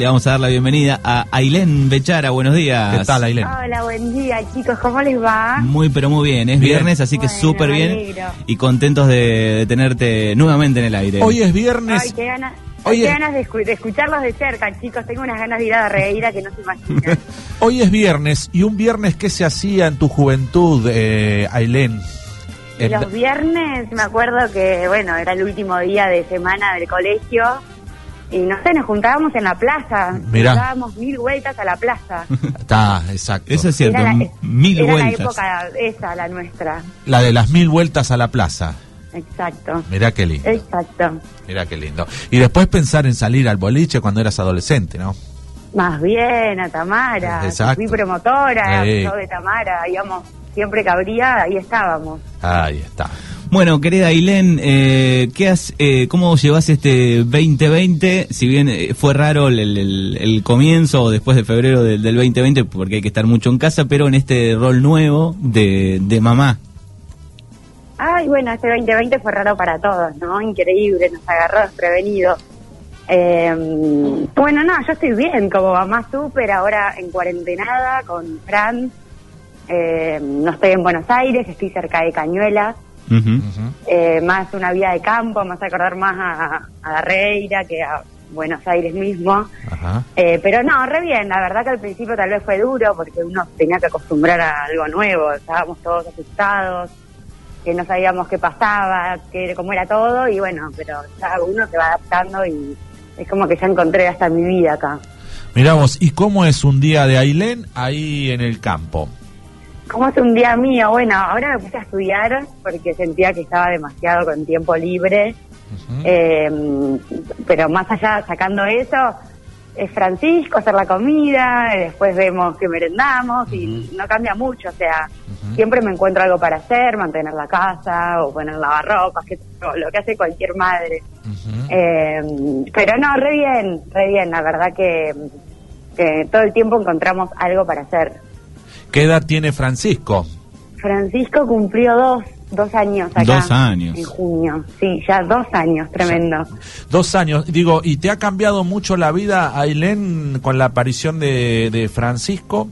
Le vamos a dar la bienvenida a Ailén Bechara. Buenos días. ¿Qué tal, Ailén? Hola, buen día, chicos. ¿Cómo les va? Muy, pero muy bien. Es Bien. viernes, así que súper bien. Y contentos de, de tenerte nuevamente en el aire. Hoy es viernes. Ay, qué ganas, Oye. qué ganas de, escu- de escucharlos de cerca, chicos. Tengo unas ganas de ir a la reíra que no se imaginan. Hoy es viernes. ¿Y un viernes qué se hacía en tu juventud, eh, Ailén? Los viernes me acuerdo que, bueno, era el último día de semana del colegio. Y no sé, nos juntábamos en la plaza. Mirá. Dábamos mil vueltas a la plaza. Está, exacto. Eso es cierto. Era la, mil era vueltas. la época esa, la nuestra. La de las mil vueltas a la plaza. Exacto. Mirá qué lindo. Exacto. Mirá qué lindo. Y después pensar en salir al boliche cuando eras adolescente, ¿no? Más bien, a Tamara. Exacto. Fui promotora, yo de Tamara. Íbamos, siempre que abría, ahí estábamos. Ahí está. Bueno, querida Ailén, eh, ¿qué has, eh, ¿cómo llevas este 2020? Si bien eh, fue raro el, el- el comienzo después de febrero del, del 2020, porque hay que estar mucho en casa, pero en este rol nuevo de, de mamá. Ay, bueno, este 2020 fue raro para todos, ¿no? Increíble, nos agarró desprevenidos. Eh, bueno, no, yo estoy bien, como mamá súper, ahora en cuarentenada con Fran. Eh, no estoy en Buenos Aires, estoy cerca de Cañuelas. Eh, más una vida de campo, más acordar más a, a Darreira que a Buenos Aires mismo. Ajá. Eh, pero no, re bien, la verdad que al principio tal vez fue duro porque uno tenía que acostumbrar a algo nuevo, estábamos todos asustados, que no sabíamos qué pasaba, que, cómo era todo y bueno, pero ya uno se va adaptando y es como que ya encontré hasta mi vida acá. Mirá vos, ¿y cómo es un día de Ailén ahí en el campo? ¿Cómo es un día mío? Bueno, ahora me puse a estudiar porque sentía que estaba demasiado con tiempo libre. Eh, pero más allá, sacando eso, es Francisco, hacer la comida, y después vemos que merendamos y no cambia mucho. O sea, siempre me encuentro algo para hacer, mantener la casa o poner lavarropas, que, o lo que hace cualquier madre. Eh, pero no, re bien, re bien. La verdad que, que todo el tiempo encontramos algo para hacer. ¿Qué edad tiene Francisco? Francisco cumplió dos, dos años acá. Dos años. En junio, sí, ya dos años, tremendo. Dos años. Digo, ¿y te ha cambiado mucho la vida, Ailén, con la aparición de, de Francisco?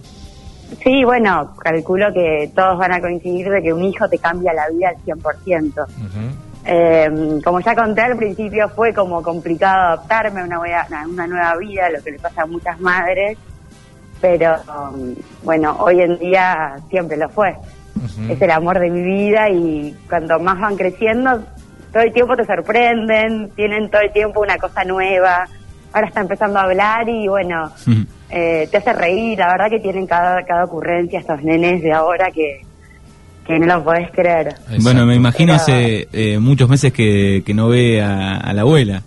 Sí, bueno, calculo que todos van a coincidir de que un hijo te cambia la vida al 100%. Ujú. Eh, como ya conté al principio, fue como complicado adaptarme a una, una nueva vida, lo que le pasa a muchas madres, pero um, bueno, hoy en día siempre lo fue. Es el amor de mi vida y cuando más van creciendo, todo el tiempo te sorprenden, tienen todo el tiempo una cosa nueva. Ahora está empezando a hablar y bueno, eh, te hace reír. La verdad que tienen cada, cada ocurrencia estos nenes de ahora que, que no lo podés creer. Exacto. Bueno, me imagino Pero- hace eh, muchos meses que, que no ve a, a la abuela.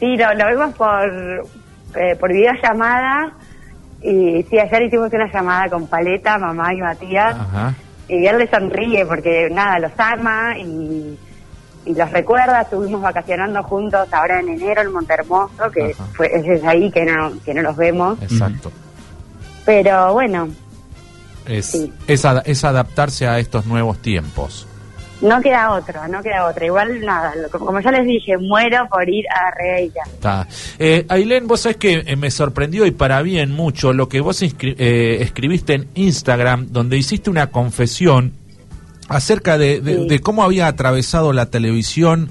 Sí, lo, lo vemos por, eh, por videollamada. Y sí, ayer hicimos una llamada con Paleta, mamá y Matías. Ajá. Y él le sonríe porque nada, los ama y, y los recuerda. Estuvimos vacacionando juntos ahora en enero en Montermoso, que Ajá. fue, es desde ahí que no, que no los vemos. Exacto. Pero bueno, Es, Sí. es, ada- es adaptarse a estos nuevos tiempos. No queda otra, no queda otra. Igual nada, lo- como ya les dije, muero por ir a Reira. Está. Eh, Ailén, vos sabés que eh, me sorprendió y para bien mucho lo que vos eh, escribiste en Instagram, donde hiciste una confesión acerca de, de- Sí. de cómo había atravesado la televisión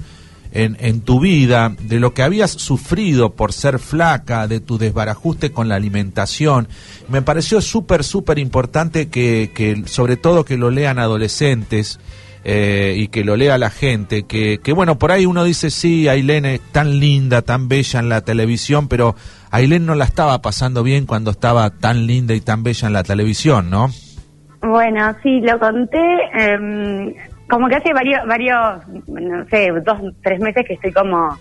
en, en tu vida, de lo que habías sufrido por ser flaca, de tu desbarajuste con la alimentación. Me pareció súper, súper importante que, que, sobre todo, que lo lean adolescentes. Eh, y que lo lea la gente, que, que bueno, por ahí uno dice, sí, Ailén es tan linda, tan bella en la televisión, pero Ailén no la estaba pasando bien cuando estaba tan linda y tan bella en la televisión, ¿no? Bueno, sí, lo conté. em, como que hace varios, varios, no sé, dos, tres meses que estoy como.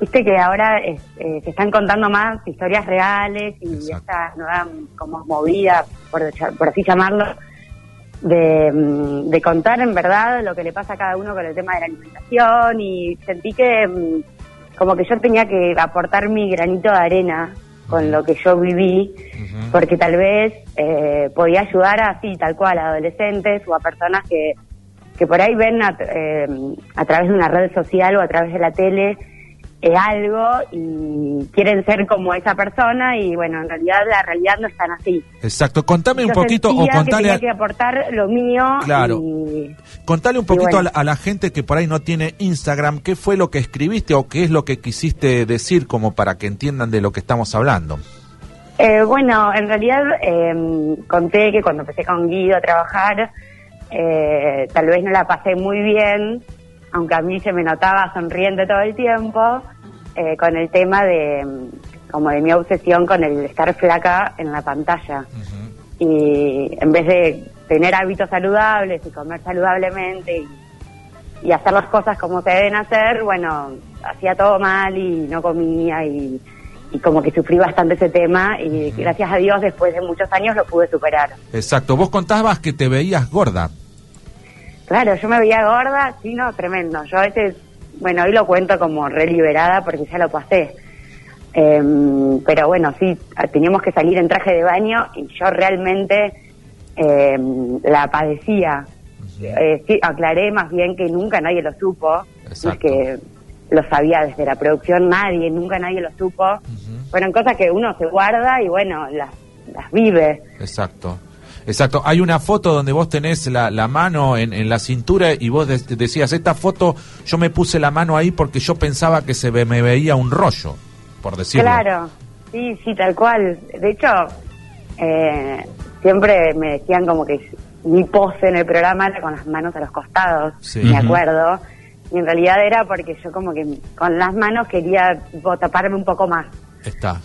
Viste que ahora es- eh, se están contando más historias reales y Exacto. esta nueva como movida, por, por así llamarlo, de, mm, de contar en verdad lo que le pasa a cada uno con el tema de la alimentación y sentí que mm, como que yo tenía que aportar mi granito de arena con lo que yo viví porque tal vez eh, podía ayudar así, tal cual, a adolescentes o a personas que, que por ahí ven a, eh, a través de una red social o a través de la tele eh, algo y quieren ser como esa persona y bueno, en realidad la realidad no es tan así. Exacto, contame un poquito o contale que tenía que aportar lo mío Claro. y Contale un poquito bueno. a, la, a la gente que por ahí no tiene Instagram, qué fue lo que escribiste o qué es lo que quisiste decir como para que entiendan de lo que estamos hablando. Eh, bueno, en realidad eh, conté que cuando empecé con Guido a trabajar, eh, tal vez no la pasé muy bien, aunque a mí se me notaba sonriente todo el tiempo, eh, con el tema de como de mi obsesión con el estar flaca en la pantalla. Y en vez de tener hábitos saludables y comer saludablemente y, y hacer las cosas como se deben hacer, bueno, hacía todo mal y no comía y, y como que sufrí bastante ese tema y gracias a Dios después de muchos años lo pude superar. Exacto, vos contabas que te veías gorda. Claro, yo me veía gorda, sí, no, tremendo. Yo a veces, bueno, hoy lo cuento como re liberada porque ya lo pasé. Em, pero bueno, sí, teníamos que salir en traje de baño y yo realmente em, la padecía. Eh, sí, aclaré más bien que nunca nadie lo supo. No es Exacto. que lo sabía desde la producción nadie, nunca nadie lo supo. Fueron cosas que uno se guarda y bueno, las, las vive. Exacto. Exacto. Hay una foto donde vos tenés la, la mano en, en la cintura y vos de- decías, esta foto yo me puse la mano ahí porque yo pensaba que se ve- me veía un rollo, por decirlo. Claro, sí, sí, tal cual. De hecho, eh, siempre me decían como que mi pose en el programa era con las manos a los costados, Sí. me acuerdo. Y en realidad era porque yo como que con las manos quería tipo, taparme un poco más. Está.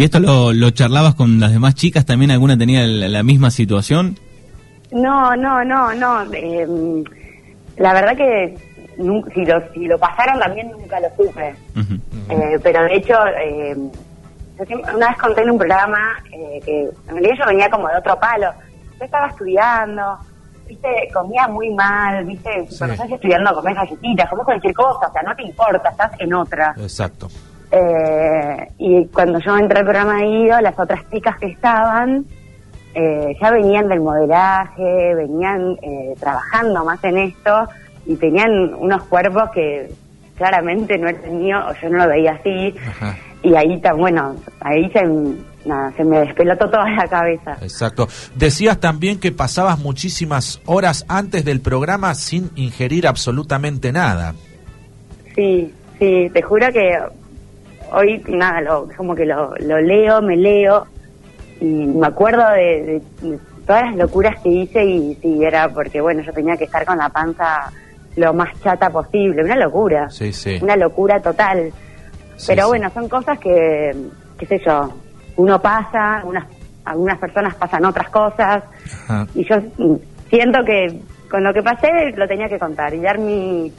¿Y esto lo, lo charlabas con las demás chicas? ¿También alguna tenía la, la misma situación? No, no, no, no. eh, la verdad que si lo, si lo pasaron también nunca lo supe. Eh, pero de hecho, eh, yo siempre- una vez conté en un programa eh, que en realidad yo venía como de otro palo. Yo estaba estudiando, viste, comía muy mal, viste, cuando estás estudiando comes galletitas, comes cualquier cosa, o sea, no te importa, estás en otra. Exacto. Eh, y cuando yo entré al programa de Guido, las otras chicas que estaban eh, ya venían del modelaje, venían eh, trabajando más en esto y tenían unos cuerpos que claramente no era el mío o yo no lo veía así. Ajá. Y ahí, bueno, ahí se, nada, se me despelotó toda la cabeza. Exacto. Decías también que pasabas muchísimas horas antes del programa sin ingerir absolutamente nada. Sí, sí, te juro que hoy nada, lo, como que lo, lo leo, me leo y me acuerdo de, de- de todas las locuras que hice y sí, era porque bueno, yo tenía que estar con la panza lo más chata posible, una locura, Sí, sí. una locura total. Sí, Pero bueno, son cosas que, qué sé yo, uno pasa, algunas, algunas personas pasan otras cosas Ajá. y yo siento que con lo que pasé lo tenía que contar y dar mi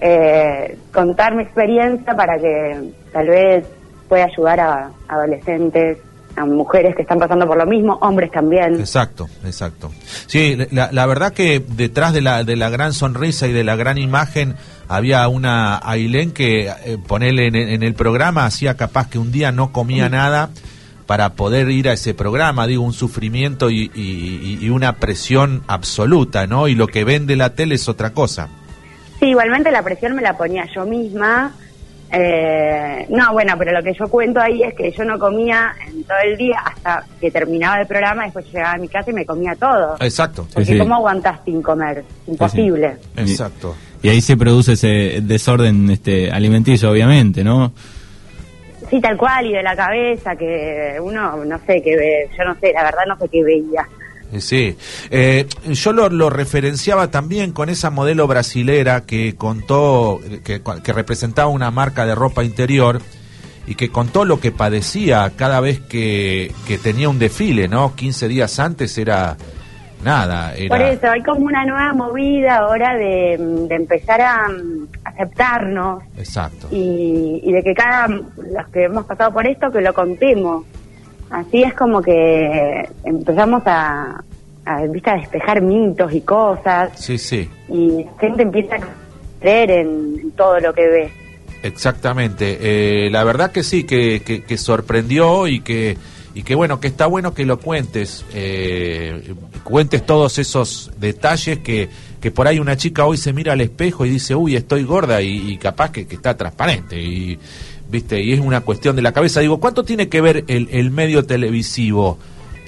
eh, contar mi experiencia para que tal vez pueda ayudar a adolescentes a mujeres que están pasando por lo mismo hombres también Exacto, exacto. Sí, la, la verdad que detrás de la, de la gran sonrisa y de la gran imagen había una Ailén que, eh, ponele en, en el programa, hacía capaz que un día no comía nada para poder ir a ese programa, digo, un sufrimiento y, y- y una presión absoluta, ¿no? Y lo que ven de la tele es otra cosa. Sí igualmente la presión me la ponía yo misma eh, no bueno pero lo que yo cuento ahí es que yo no comía en todo el día hasta que terminaba el programa después llegaba a mi casa y me comía todo Exacto, porque sí. cómo aguantás sin comer imposible exacto. Y ahí se produce ese desorden este alimenticio, obviamente, ¿no? Sí, tal cual, y de la cabeza, que uno, no sé qué ve, yo no sé, la verdad no sé qué veía. Eh, Sí, Eh, yo lo, lo referenciaba también con esa modelo brasilera que contó, que, que representaba una marca de ropa interior y que contó lo que padecía cada vez que, que tenía un desfile, ¿no? 15 días antes era nada, era... Por eso, hay como una nueva movida ahora de, de empezar a mm, aceptarnos Exacto. y, y de que cada, los que hemos pasado por esto, que lo contemos. Así es como que empezamos a, a, ¿viste? a despejar mitos y cosas Sí, sí. y la gente empieza a creer en, todo lo que ve. Exactamente. Eh, la verdad que sí, que, que, que sorprendió y que, y que bueno, que está bueno que lo cuentes, eh, cuentes todos esos detalles que, que por ahí una chica hoy se mira al espejo y dice, uy, estoy gorda y, capaz que, que, está transparente y, viste, y es una cuestión de la cabeza. Digo, ¿cuánto tiene que ver el, el medio televisivo?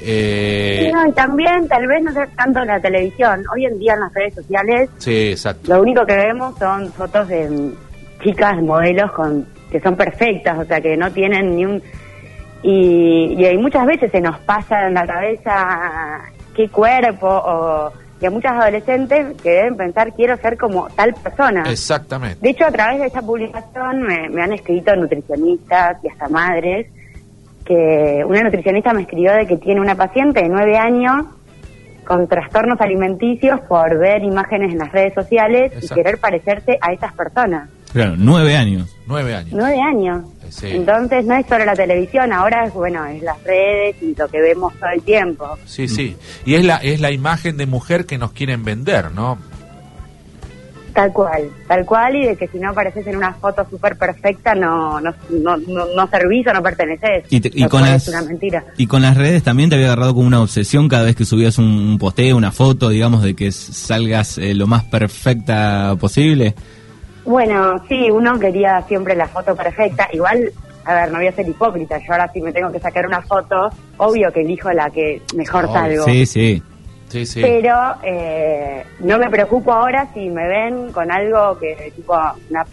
Eh... y también tal vez no sea tanto la televisión. Hoy en día en las redes sociales, sí, exacto. lo único que vemos son fotos de chicas, modelos con que son perfectas, o sea, que no tienen ni un... Y, y muchas veces se nos pasa en la cabeza qué cuerpo o y a muchas adolescentes que deben pensar quiero ser como tal persona. Exactamente. De hecho, a través de esa publicación me, me, han escrito nutricionistas y hasta madres que una nutricionista me escribió de que tiene una paciente de nueve años con trastornos alimenticios por ver imágenes en las redes sociales y querer parecerse a esas personas. Claro, nueve años. Nueve años. Nueve años. Entonces no es solo la televisión, ahora es bueno, es las redes y lo que vemos todo el tiempo. Sí, sí. Y es la es la imagen de mujer que nos quieren vender, ¿no? Tal cual, tal cual, y de que si no apareces en una foto súper perfecta no, no, no, no, servís o no perteneces. Y, con las, una mentira. y con las redes también te había agarrado como una obsesión cada vez que subías un, posteo, una foto, digamos, de que salgas eh, lo más perfecta posible. Bueno, sí, uno quería siempre la foto perfecta. Igual, a ver, no voy a ser hipócrita. Yo ahora sí me tengo que sacar una foto, obvio que elijo la que mejor salgo. Sí, sí. Pero eh, no me preocupo ahora si me ven con algo que, tipo,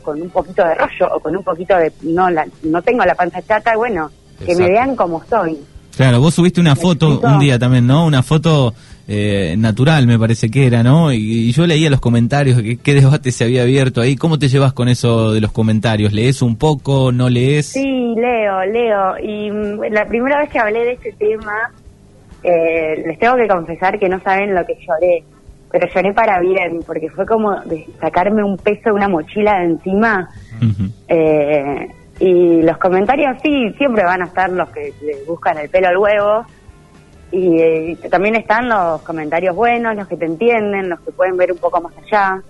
con un poquito de rollo o con un poquito de. No, la, no tengo la panza chata, bueno, que me vean como estoy. Claro, vos subiste una foto un día también, ¿no? Una foto eh, natural, me parece que era, ¿no? Y, yo leía los comentarios, que, qué debate se había abierto ahí. ¿Cómo te llevas con eso de los comentarios? ¿Lees un poco? ¿No lees? Sí, leo, leo. Y mm, la primera vez que hablé de este tema, eh, les tengo que confesar que no saben lo que lloré. Pero lloré para bien, porque fue como de sacarme un peso de una mochila de encima. eh, y los comentarios sí, siempre van a estar los que le buscan el pelo al huevo. Y, eh, también están los comentarios buenos, los que te entienden, los que pueden ver un poco más allá.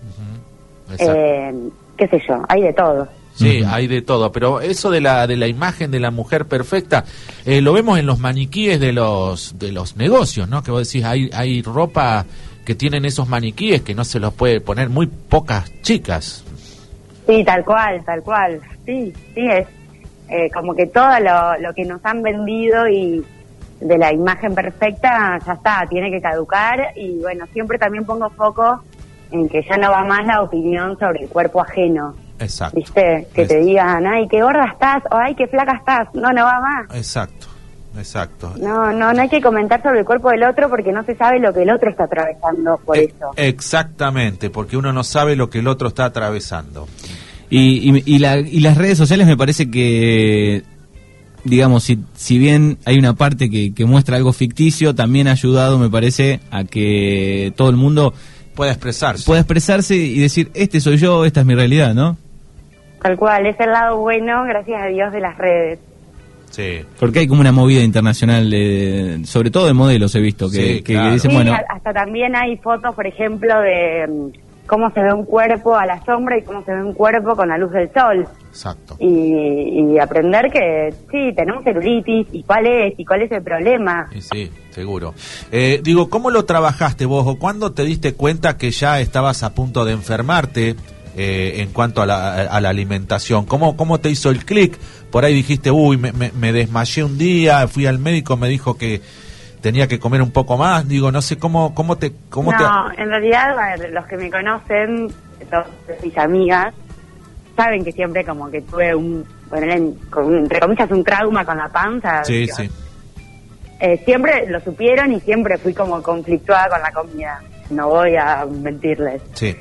eh, qué sé yo, hay de todo. Sí, hay de todo, pero eso de la de la imagen de la mujer perfecta eh, lo vemos en los maniquíes de los de los negocios, ¿no? Que vos decís hay hay ropa que tienen esos maniquíes que no se los puede poner muy pocas chicas. Sí, tal cual, tal cual. Sí, sí, es eh, como que todo lo, lo que nos han vendido y de la imagen perfecta ya está, tiene que caducar y bueno, siempre también pongo foco en que ya no va más la opinión sobre el cuerpo ajeno. Exacto. ¿Viste? Que te digan, ay, qué gorda estás o ay, qué flaca estás. No, no va más. Exacto. Exacto. No, no, no hay que comentar sobre el cuerpo del otro porque no se sabe lo que el otro está atravesando por e eso. Exactamente, porque uno no sabe lo que el otro está atravesando. Y, y, las redes sociales me parece que, digamos, si, si bien hay una parte que, muestra algo ficticio, también ha ayudado, me parece, a que todo el mundo pueda expresarse. Pueda expresarse y decir, este soy yo, esta es mi realidad, ¿no? Tal cual, es el lado bueno, gracias a Dios, de las redes. Sí. Porque hay como una movida internacional, sobre todo de modelos he visto, que, dicen, bueno... Hasta también hay fotos, por ejemplo, de cómo se ve un cuerpo a la sombra y cómo se ve un cuerpo con la luz del sol. Exacto. Y, aprender que sí, tenemos celulitis y cuál es y cuál es el problema. sí, seguro. Eh, digo, ¿cómo lo trabajaste vos o cuándo te diste cuenta que ya estabas a punto de enfermarte? Eh, en cuanto a la, a la, alimentación. ¿Cómo, ¿Cómo te hizo el clic? Por ahí dijiste, uy, me, me desmayé un día, fui al médico, me dijo que tenía que comer un poco más. Digo, no sé cómo, cómo te. Cómo no, en realidad, los que me conocen, mis amigas, saben que siempre como que tuve un, con, entre comillas, un trauma con la panza. Sí, sí. Eh, siempre lo supieron y siempre fui como conflictuada con la comida. No voy a mentirles. Sí.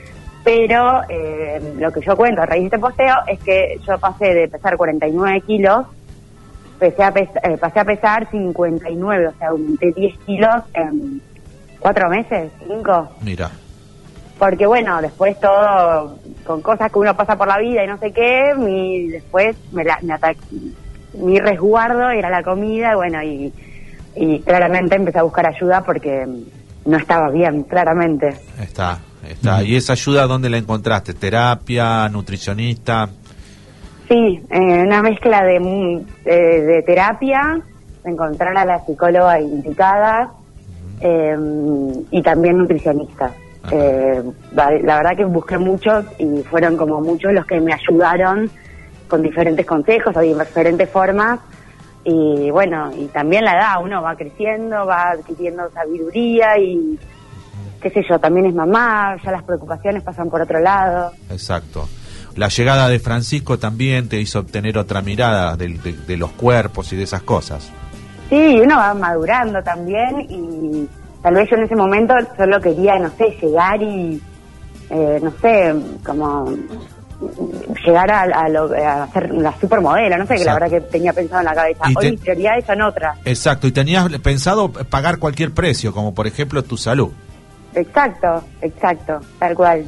Pero eh, lo que yo cuento a raíz de este posteo es que yo pasé de pesar 49 kilos Empecé a eh, pasé a pesar 59, o sea, aumenté 10 kilos en cuatro meses, cinco. Mira. Porque bueno, después todo, con cosas que uno pasa por la vida y no sé qué, mi, después me, la, mi resguardo era la comida, bueno, y, y claramente empecé a buscar ayuda porque no estaba bien, claramente. Está, está. ¿Y esa ayuda dónde la encontraste? ¿Terapia, nutricionista? Sí, eh, una mezcla de, de, terapia, encontrar a la psicóloga indicada eh, y también nutricionista. Eh, la, verdad que busqué muchos y fueron como muchos los que me ayudaron con diferentes consejos o diferentes formas. Y bueno, y también la edad, uno va creciendo, va adquiriendo sabiduría y qué sé yo, también es mamá, ya las preocupaciones pasan por otro lado. Exacto. La llegada de Francisco también te hizo obtener otra mirada de, de los cuerpos y de esas cosas. Sí, uno va madurando también y tal vez yo en ese momento solo quería, no sé, llegar y, eh, no sé, como llegar a, a, lo- a ser la supermodelo, no sé, que la verdad que tenía pensado en la cabeza. Y Hoy te- mis prioridades son otras. Exacto, y tenías pensado pagar cualquier precio, como por ejemplo tu salud. Exacto, exacto, tal cual.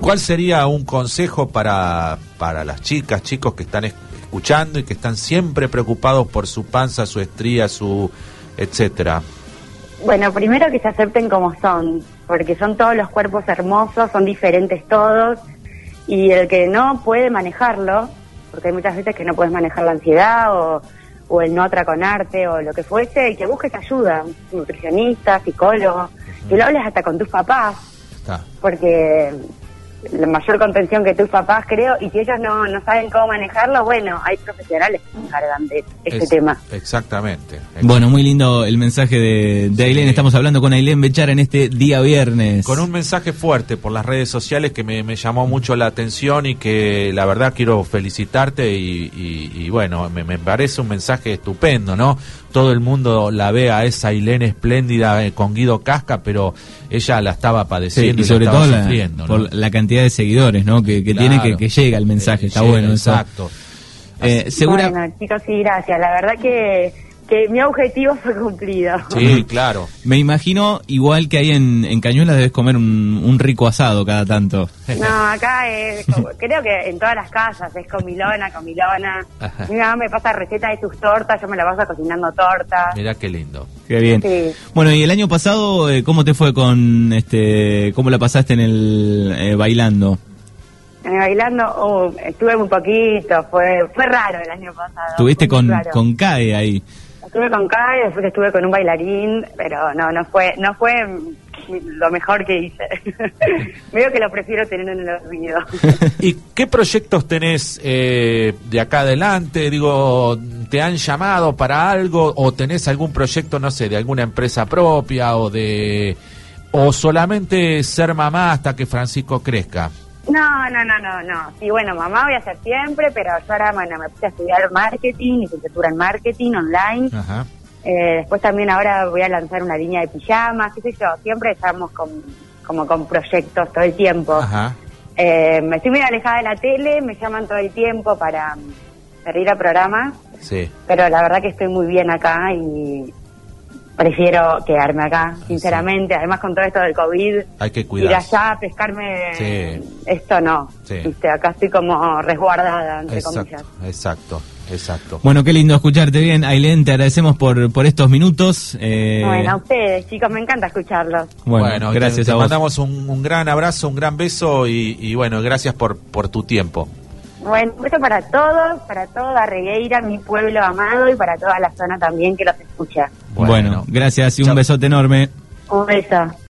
¿Cuál sería un consejo para, para las chicas, chicos que están es- escuchando y que están siempre preocupados por su panza, su estría, su etcétera? Bueno, primero que se acepten como son, porque son todos los cuerpos hermosos, son diferentes todos, y el que no puede manejarlo, porque hay muchas veces que no puedes manejar la ansiedad o, el no atraconarte o lo que fuese, y que busques ayuda, nutricionista, psicólogo, que lo hables hasta con tus papás, Está. porque la mayor contención que tus papás creo, y si ellos no, no saben cómo manejarlo, bueno, hay profesionales que se encargan de este Es- tema. Exactamente. Bueno, muy lindo el mensaje de, de Sí. Ailén. Estamos hablando con Ailén Bechara en este día viernes. Con un mensaje fuerte por las redes sociales que me, me llamó mucho la atención y que la verdad quiero felicitarte y, y- y bueno, me, me parece un mensaje estupendo, ¿no? Todo el mundo la ve a esa Ailén espléndida eh, con Guido Casca, pero ella la estaba padeciendo y y, sobre la todo la- sufriendo, ¿no? por la cantidad de seguidores, ¿no? Que, que tiene que, que llega el mensaje. Eh, Está llega, bueno eso. Exacto. Eh, segura, Bueno, chicos, sí, gracias. La verdad que, que mi objetivo fue cumplido. Sí, claro. me imagino igual que ahí en, en Cañuelas debes comer un, un rico asado cada tanto. No, acá es, como- creo que en todas las casas es comilona, comilona. Ajá. Mi mamá me pasa recetas de sus tortas, yo me la paso cocinando tortas. Mirá qué lindo. Qué bien. Sí. Bueno, y el año pasado, eh, ¿cómo te fue con este, cómo la pasaste en el eh, bailando? Bailando, oh, estuve muy poquito, fue fue raro el año pasado. Estuviste con, con CAE ahí. Estuve con Kai, después estuve con un bailarín, pero no, no fue, no fue lo mejor que hice. Veo que lo prefiero tener en el olvido. ¿Y qué proyectos tenés eh, de acá adelante? Digo, ¿te han llamado para algo o tenés algún proyecto, no sé, de alguna empresa propia o de o solamente ser mamá hasta que Francisco crezca? No, no, no, no, no. Sí, bueno, mamá voy a hacer siempre, pero yo ahora, bueno, me puse a estudiar marketing, licenciatura en marketing online. Ajá. Eh, después también ahora voy a lanzar una línea de pijamas, qué sé yo. Siempre estamos con, como con proyectos todo el tiempo. Ajá. Eh, me estoy muy alejada de la tele, me llaman todo el tiempo para, para ir a programas, Sí. pero la verdad que estoy muy bien acá y prefiero quedarme acá, sinceramente. Además con todo esto del COVID, Hay que ir cuidar. allá, pescarme, Sí. esto no. Sí. Viste, acá estoy como resguardada, entre comillas. Exacto, exacto, exacto. Bueno, qué lindo escucharte bien, Ailén, te agradecemos por, por estos minutos. Eh, Bueno, a ustedes, chicos, me encanta escucharlos. bueno, gracias te, a vos. mandamos un, un gran abrazo, un gran beso y, y bueno, gracias por, por tu tiempo. Bueno, un beso para todos, para toda Regueira, mi pueblo amado, y para toda la zona también que los escucha. Bueno, gracias y un Chao. besote enorme. Un beso.